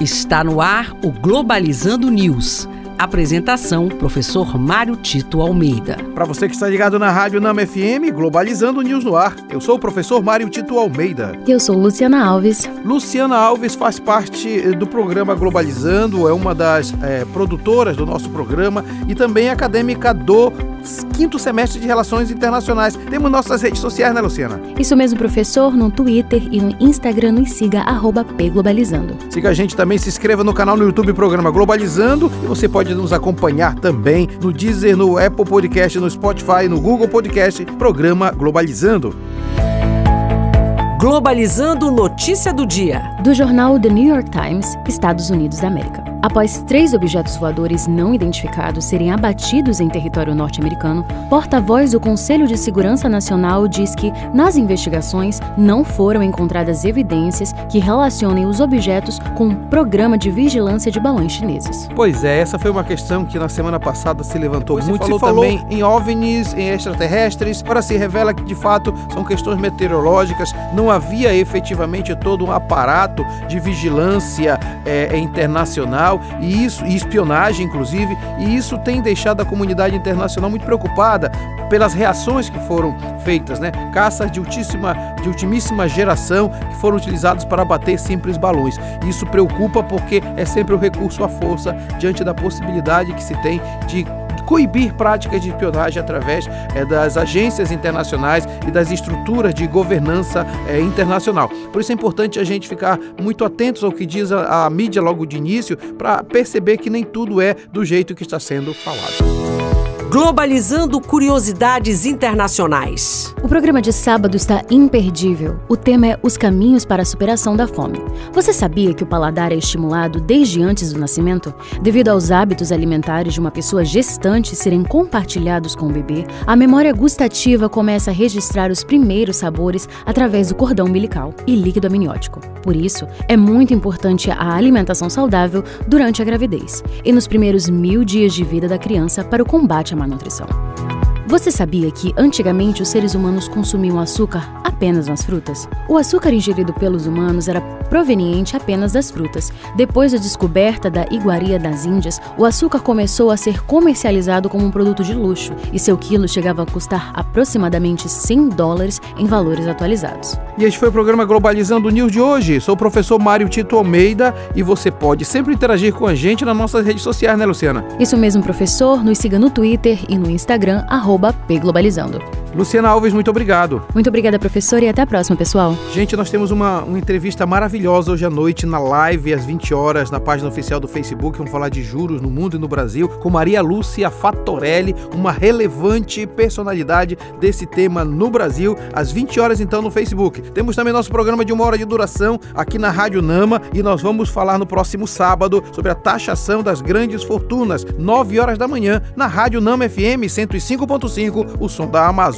Está no ar o Globalizando News. Apresentação: Professor Mário Tito Almeida. Para você que está ligado na Rádio Nama FM, Globalizando News no ar. Eu sou o professor Mário Tito Almeida. Eu sou Luciana Alves. Luciana Alves faz parte eh, do programa Globalizando, é uma das é, produtoras do nosso programa e também acadêmica do quinto semestre de Relações Internacionais. Temos nossas redes sociais, né, Luciana? Isso mesmo, professor, no Twitter e no Instagram nos siga pglobalizando. Siga a gente também, se inscreva no canal no YouTube Programa Globalizando e você pode nos acompanhar também no Deezer, no Apple Podcast, no Spotify, no Google Podcast, Programa Globalizando. Globalizando notícia do dia. Do jornal The New York Times, Estados Unidos da América. Após três objetos voadores não identificados serem abatidos em território norte-americano, porta-voz do Conselho de Segurança Nacional diz que, nas investigações, não foram encontradas evidências que relacionem os objetos com um programa de vigilância de balões chineses. Pois é, essa foi uma questão que na semana passada se levantou pois muito. Se falou também em OVNIs, em extraterrestres. Agora se revela que, de fato, são questões meteorológicas. Não havia efetivamente todo um aparato de vigilância é, internacional e isso e espionagem inclusive, e isso tem deixado a comunidade internacional muito preocupada pelas reações que foram feitas, né? Caças de ultíssima de ultimíssima geração que foram utilizados para bater simples balões. Isso preocupa porque é sempre o recurso à força diante da possibilidade que se tem de coibir práticas de espionagem através é, das agências internacionais e das estruturas de governança é, internacional. Por isso é importante a gente ficar muito atentos ao que diz a, a mídia logo de início para perceber que nem tudo é do jeito que está sendo falado. Globalizando Curiosidades Internacionais. O programa de sábado está imperdível. O tema é Os Caminhos para a Superação da Fome. Você sabia que o paladar é estimulado desde antes do nascimento? Devido aos hábitos alimentares de uma pessoa gestante serem compartilhados com o bebê, a memória gustativa começa a registrar os primeiros sabores através do cordão umbilical e líquido amniótico. Por isso, é muito importante a alimentação saudável durante a gravidez e nos primeiros mil dias de vida da criança para o combate à má nutrição. Você sabia que antigamente os seres humanos consumiam açúcar apenas nas frutas? O açúcar ingerido pelos humanos era proveniente apenas das frutas. Depois da descoberta da iguaria das Índias, o açúcar começou a ser comercializado como um produto de luxo e seu quilo chegava a custar aproximadamente 100 dólares em valores atualizados. E este foi o programa Globalizando News de hoje. Sou o professor Mário Tito Almeida e você pode sempre interagir com a gente nas nossas redes sociais, né, Luciana? Isso mesmo, professor. Nos siga no Twitter e no Instagram, arroba pglobalizando. Luciana Alves, muito obrigado. Muito obrigada, professor, e até a próxima, pessoal. Gente, nós temos uma, uma entrevista maravilhosa hoje à noite na live, às 20 horas, na página oficial do Facebook. Vamos falar de juros no mundo e no Brasil, com Maria Lúcia Fatorelli, uma relevante personalidade desse tema no Brasil, às 20 horas, então, no Facebook. Temos também nosso programa de uma hora de duração aqui na Rádio Nama e nós vamos falar no próximo sábado sobre a taxação das grandes fortunas, 9 horas da manhã, na Rádio Nama FM 105.5, o som da Amazônia.